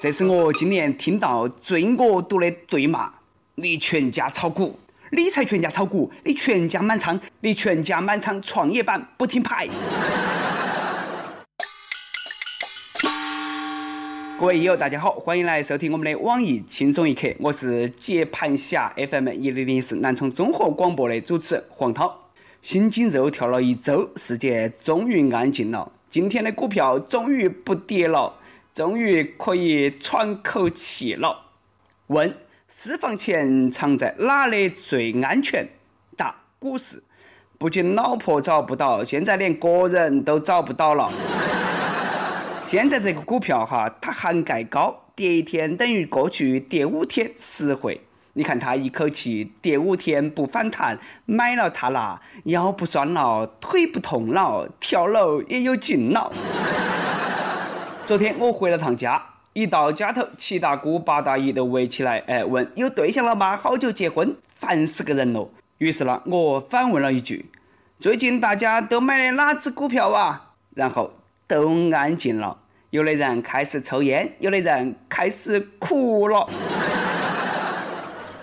这是我今年听到最恶毒的对骂。你全家炒股，你才全家炒股，你全家满仓，你全家满仓创业板不听牌。各位益友，大家好，欢迎来收听我们的网易轻松一刻，我是接盘侠 FM 一零零四南充综合广播的主持黄涛。心惊肉跳了一周，世界终于安静了，今天的股票终于不跌了，终于可以喘口气了。问：私房钱藏在哪里最安全？答：股市。不仅老婆找不到，现在连个人都找不到了。现在这个股票哈，它涵盖高，跌一天等于过去跌五天实惠。你看他一口气跌五天不反弹，买了它啦，腰不酸了，腿不痛了，跳楼也有劲了。昨天我回了趟家，一到家头，七大姑八大姨都围起来，哎，问有对象了吗？好久结婚？烦死个人了。于是呢，我反问了一句：最近大家都买的哪只股票啊？然后都安静了。有的人开始抽烟，有的人开始哭了。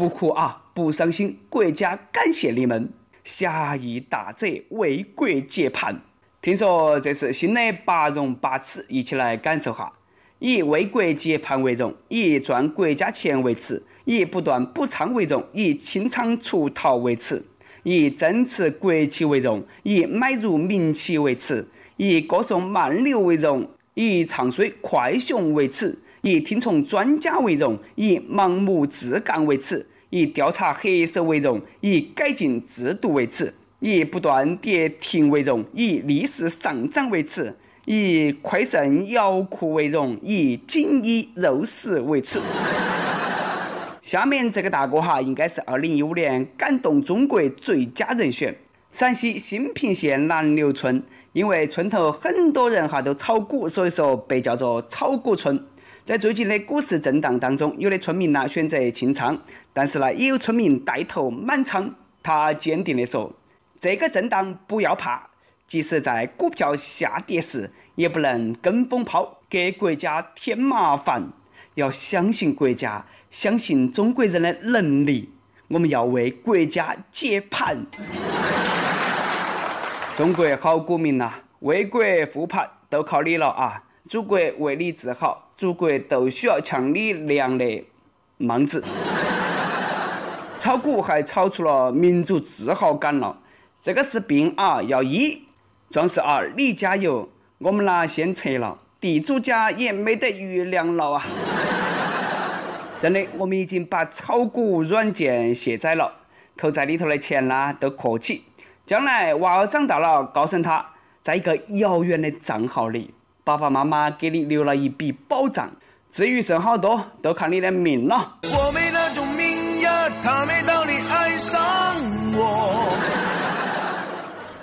不哭啊，不伤心，国家感谢你们，侠义大者为国接盘。听说这是新的八荣八耻，一起来感受哈。以为国接盘为荣，以赚国家钱为耻，以不断补仓为荣，以清仓出逃为耻，以增持国企为荣，以买入民企为耻，以歌颂慢牛为荣。以唱衰快熊为耻，以听从专家为荣，以盲目自干为耻，以调查黑手为荣，以改进制度为耻，以不断跌停为荣，以逆势上涨为耻，以亏肾摇裤为荣，以锦衣肉食为耻。下面这个大哥哈，应该是二零一五年感动中国最佳人选。陕西兴平县南流村，因为村头很多人哈都炒股，所以说被叫做炒股村。在最近的股市震荡当中，有的村民呢选择清仓，但是呢也有村民带头满仓。他坚定地说：“这个震荡不要怕，即使在股票下跌时，也不能跟风抛，给国家添麻烦。要相信国家，相信中国人的能力。我们要为国家接盘。”中国好股民呐，为国护盘都靠你了啊！祖国为你自豪，祖国都需要像你那样的莽子。炒股还炒出了民族自豪感了，这个是病啊，要医。壮士啊，你加油！我们呢先撤了，地主家也没得余粮了啊！真的，我们已经把炒股软件卸载了，投在里头的钱呢都客气。将来娃儿长大了，告诉他，在一个遥远的账号里，爸爸妈妈给你留了一笔保障。至于剩好多，都看你的命了。我没那种命呀，他没道理爱上我。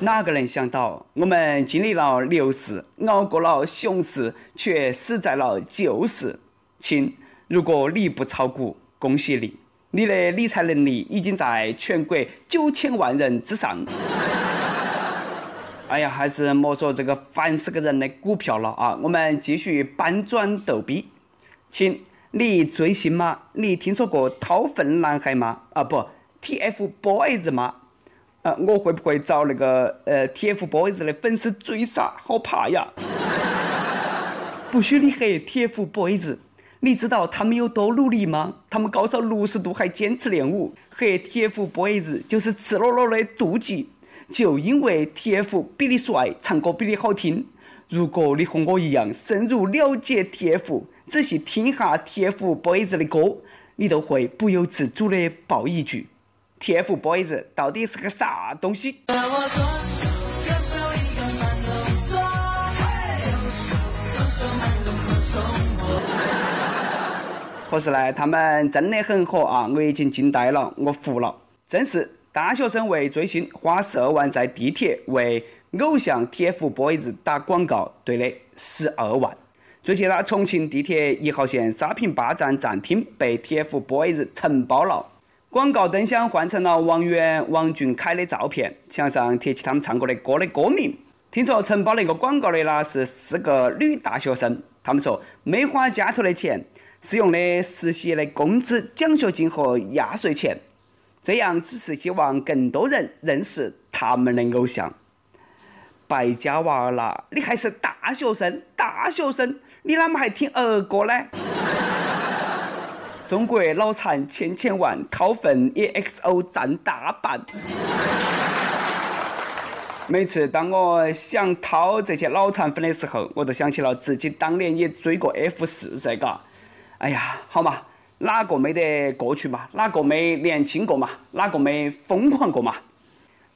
哪个能想到，我们经历了牛市，熬过了熊市，却死在了旧市。亲，如果你不炒股，恭喜你。你的理财能力已经在全国九千万人之上。哎呀，还是莫说这个烦死个人的股票了啊！我们继续搬砖逗逼。亲，你追星吗？你听说过掏粪男孩吗？啊不，TFBOYS 吗？啊，我会不会找那个呃 TFBOYS 的粉丝追杀？好怕呀！不许你黑 TFBOYS。你知道他们有多努力吗？他们高烧六十度还坚持练舞，黑 TFBOYS 就是赤裸裸的妒忌。就因为 TF 比你帅，唱歌比你好听。如果你和我一样深入了解 TF，仔细听一下 TFBOYS 的歌，你都会不由自主的爆一句：TFBOYS 到底是个啥东西？可是呢，他们真的很火啊！我已经惊呆了，我服了。真是大学生为追星花十二万在地铁为偶像 TFBOYS 打广告，对的，十二万。最近呢，重庆地铁一号线沙坪坝站站厅被 TFBOYS 承包了，广告灯箱换成了王源、王俊凯的照片，墙上贴起他们唱过的歌的歌名。听说承包那个广告的呢是四个女大学生，他们说没花家头的钱，是用的实习的工资、奖学金和压岁钱。这样只是希望更多人认识他们的偶像。败家娃儿啦，你还是大学生，大学生，你哪么还听儿歌呢？中国脑残千千万，掏粪 EXO 占大半。每次当我想掏这些脑残粉的时候，我都想起了自己当年也追过 F 四噻，嘎。哎呀，好嘛，哪个没得过去嘛？哪个没年轻过嘛？哪个没疯狂过嘛？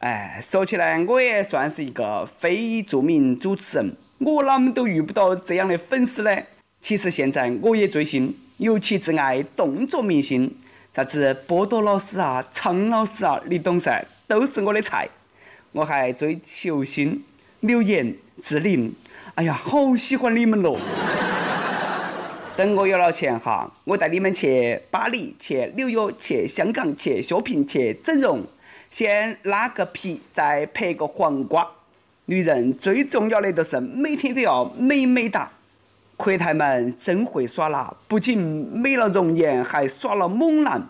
哎，说起来，我也算是一个非著名主持人，我啷么都遇不到这样的粉丝呢？其实现在我也追星。尤其挚爱动作明星，啥子波多老师啊、苍老师啊，你懂噻，都是我的菜。我还追球星刘岩、志玲，哎呀，好喜欢你们咯！等我有了钱哈，我带你们去巴黎、去纽约、去香港、去쇼핑去整容，先拉个皮，再拍个黄瓜。女人最重要的就是每天都要美美哒。阔太们真会耍啦！不仅美了容颜，还耍了猛男。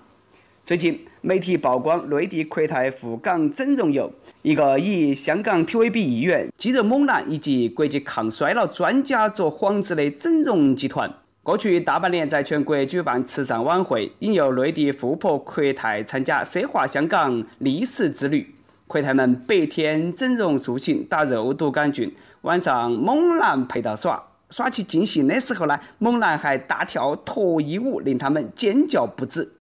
最近媒体曝光内地阔太赴港整容游，一个以香港 TVB 艺员、肌肉猛男以及国际抗衰老专家做幌子的整容集团，过去大半年在全国举办慈善晚会，引诱内地富婆阔太参加奢华香港历史之旅。阔太们白天整容塑形，打肉毒杆菌，晚上猛男陪到耍。耍起尽兴的时候呢，猛男还大跳脱衣舞，令他们尖叫不止。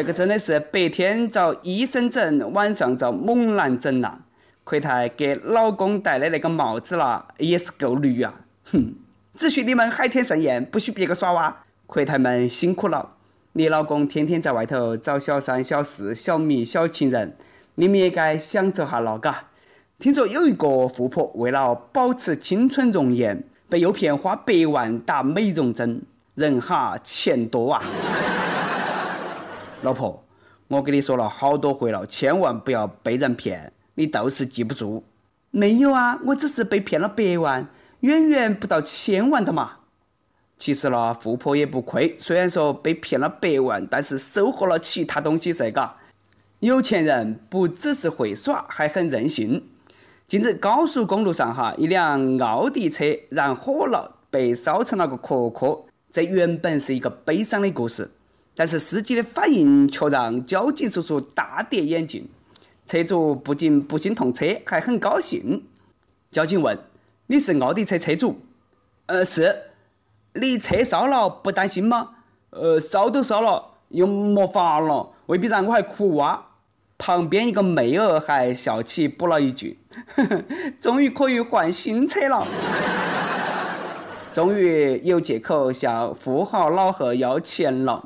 这个真的是白天找医生整，晚上找猛男整呐！奎太给老公戴的那个帽子啦，也是够绿啊！哼，只许你们海天盛宴，不许别个耍哇！奎太们辛苦了，你老公天天在外头找小三、小四、小蜜、小情人，你们也该享受下了嘎。听说有一个富婆为了保持青春容颜，被诱骗花百万打美容针，人哈钱多啊！老婆，我跟你说了好多回了，千万不要被人骗，你倒是记不住。没有啊，我只是被骗了百万。远远不到千万的嘛。其实呢，富婆也不亏，虽然说被骗了百万，但是收获了其他东西噻，嘎。有钱人不只是会耍，还很任性。近日高速公路上哈，一辆奥迪车燃火了，被烧成了个壳壳。这原本是一个悲伤的故事，但是司机的反应却让交警叔叔大跌眼镜。车主不仅不心痛车，还很高兴。交警问。你是奥迪车车主？呃，是。你车烧了不担心吗？呃，烧都烧了，又没法了，未必然我还哭哇。旁边一个妹儿还笑起补了一句：“呵呵，终于可以换新车了，终于有借口向富豪老贺要钱了。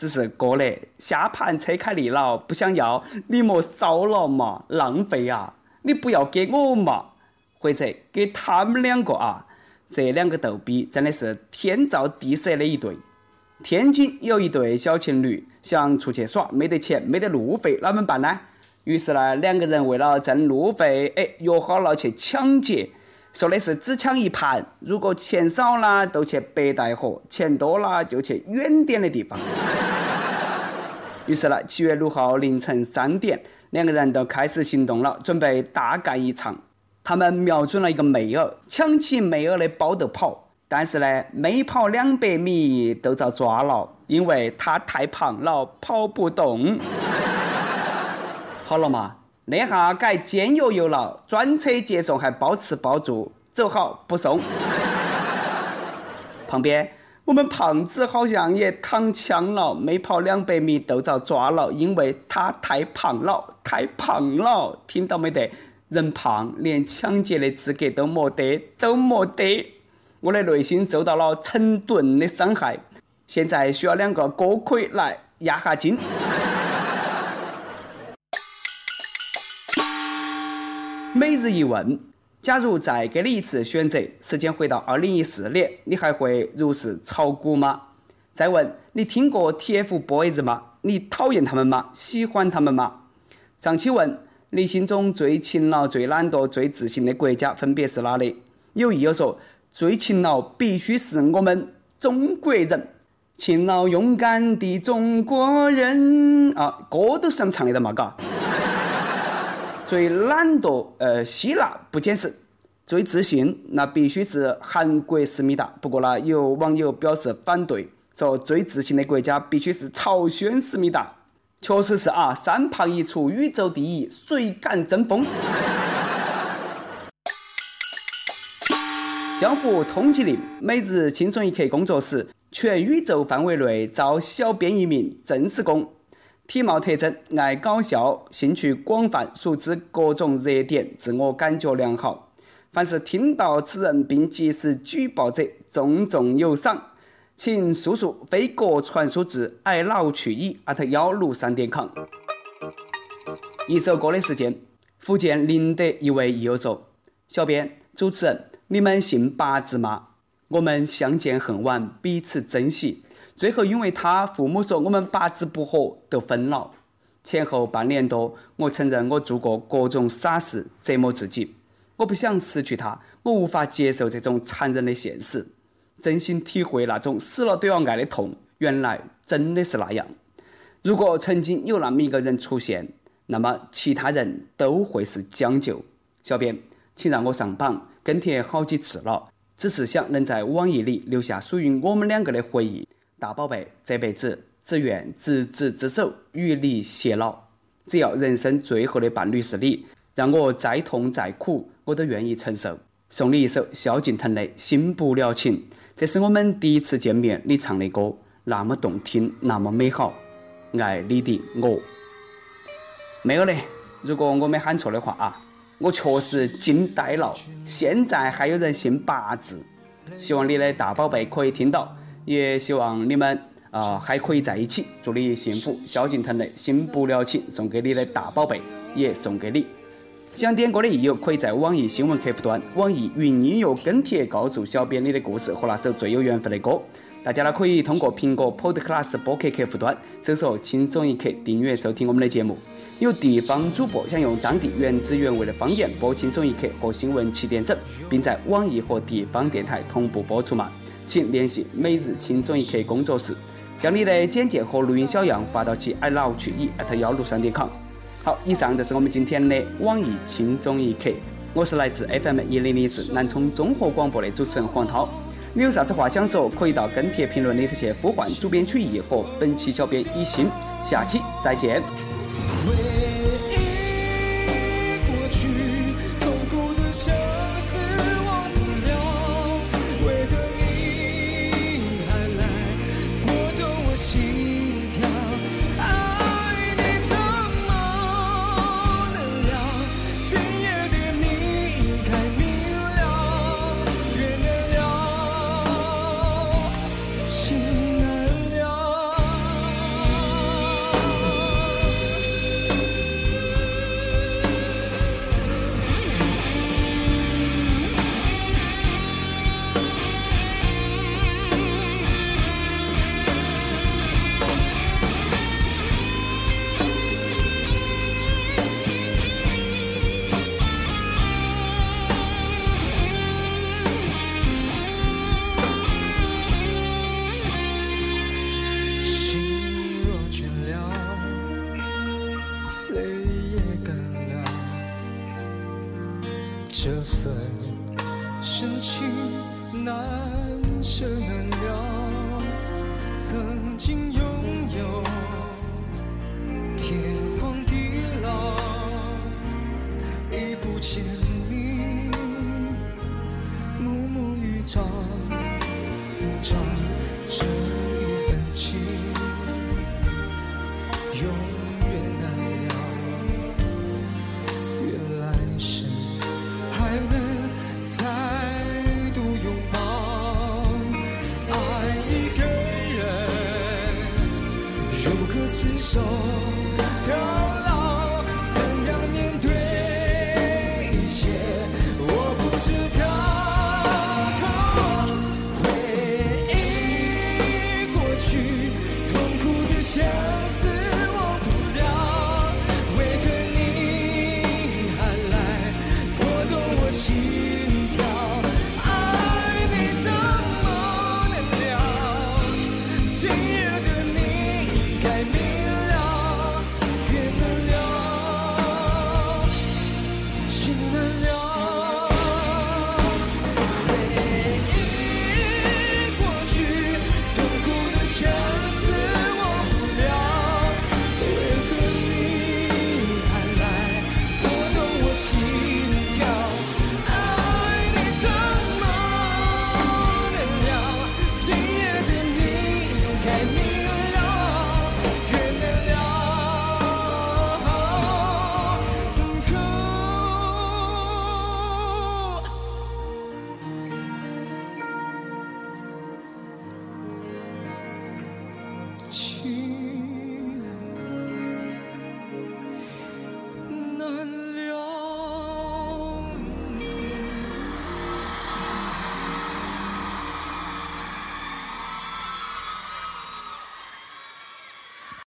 只是哥嘞，下盘车开腻了，不想要，你莫烧了嘛，浪费呀！你不要给我嘛。”或者给他们两个啊，这两个逗比真的是天造地设的一对。天津有一对小情侣想出去耍，没得钱，没得路费，怎么办呢？于是呢，两个人为了挣路费，哎，约好了去抢劫，说的是只抢一盘，如果钱少了就去北戴河，钱多了就去远点的地方。于是呢，七月六号凌晨三点，两个人都开始行动了，准备大干一场。他们瞄准了一个妹儿，抢起妹儿的包就跑。但是呢，没跑两百米都遭抓了，因为她太胖了，跑不动。好了嘛，那下改煎油油了，专车接送还包吃包住，走好不送。旁边，我们胖子好像也躺枪了，没跑两百米都遭抓了，因为他太胖了，太胖了，听到没得？人胖，连抢劫的资格都没得，都没得。我的内心受到了成吨的伤害，现在需要两个锅盔来压下惊。每日一问：假如再给你一次选择，时间回到二零一四年，你还会如实炒股吗？再问，你听过 TFBOYS 吗？你讨厌他们吗？喜欢他们吗？上期问，你心中最勤劳、最懒惰、最自信的国家分别是哪里？有益友说，最勤劳必须是我们中国人，勤劳勇敢的中国人啊，歌都是这么唱的嘛，嘎。最懒惰，呃，希腊不解释。最自信，那必须是韩国思密达。不过呢，有网友表示反对，说最自信的国家必须是朝鲜思密达。确实是啊，三胖一出，宇宙第一，谁敢争锋？江湖通缉令，每日轻松一刻工作室，全宇宙范围内招小编一名，正式工。体貌特征：爱搞笑，兴趣广泛，熟知各种热点，自我感觉良好。凡是听到此人并及时举报者，重重有赏。请速速飞鸽传书至 i love 去矣幺六三点 com。一首歌的时间，福建宁德一位益友说：“小编，主持人，你们信八字吗？我们相见恨晚，彼此珍惜。”最后，因为他父母说我们八字不合，都分了。前后半年多，我承认我做过各种傻事，折磨自己。我不想失去他，我无法接受这种残忍的现实。真心体会那种死了都要爱的痛，原来真的是那样。如果曾经有那么一个人出现，那么其他人都会是将就。小编，请让我上榜，跟帖好几次了，只是想能在网易里留下属于我们两个的回忆。大宝贝，这辈子只愿执子之手，与你偕老。只要人生最后的伴侣是你，让我再痛再苦，我都愿意承受。送你一首萧敬腾的《新不了情》，这是我们第一次见面，你唱的歌那么动听，那么美好。爱你的我，没有嘞。如果我没喊错的话啊，我确实惊呆了。现在还有人信八字，希望你的大宝贝可以听到。也希望你们啊还可以在一起，祝你幸福。萧敬腾的《心不了情》送给你的大宝贝，也送给你。想点歌的益友可以在网易新闻客户端、网易云音乐跟帖告诉小编你的故事和那首最有缘分的歌。大家呢可以通过苹果 Podcast 播客客户端搜索“轻松一刻”订阅收听我们的节目。有地方主播想用当地原汁原味的方言播《轻松一刻》和新闻七点整，并在网易和地方电台同步播出吗？请联系每日轻松一刻工作室，将你的简介和录音小样发到其 i love 去以艾特幺六三点 com。好，以上就是我们今天的网易轻松一刻。我是来自 FM 一零零四南充综合广播的主持人黄涛。你有啥子话想说，可以到跟帖评论里头去呼唤主编曲艺和本期小编一心。下期再见。曾经拥有天荒地老已不见你暮暮与朝朝如何厮守？到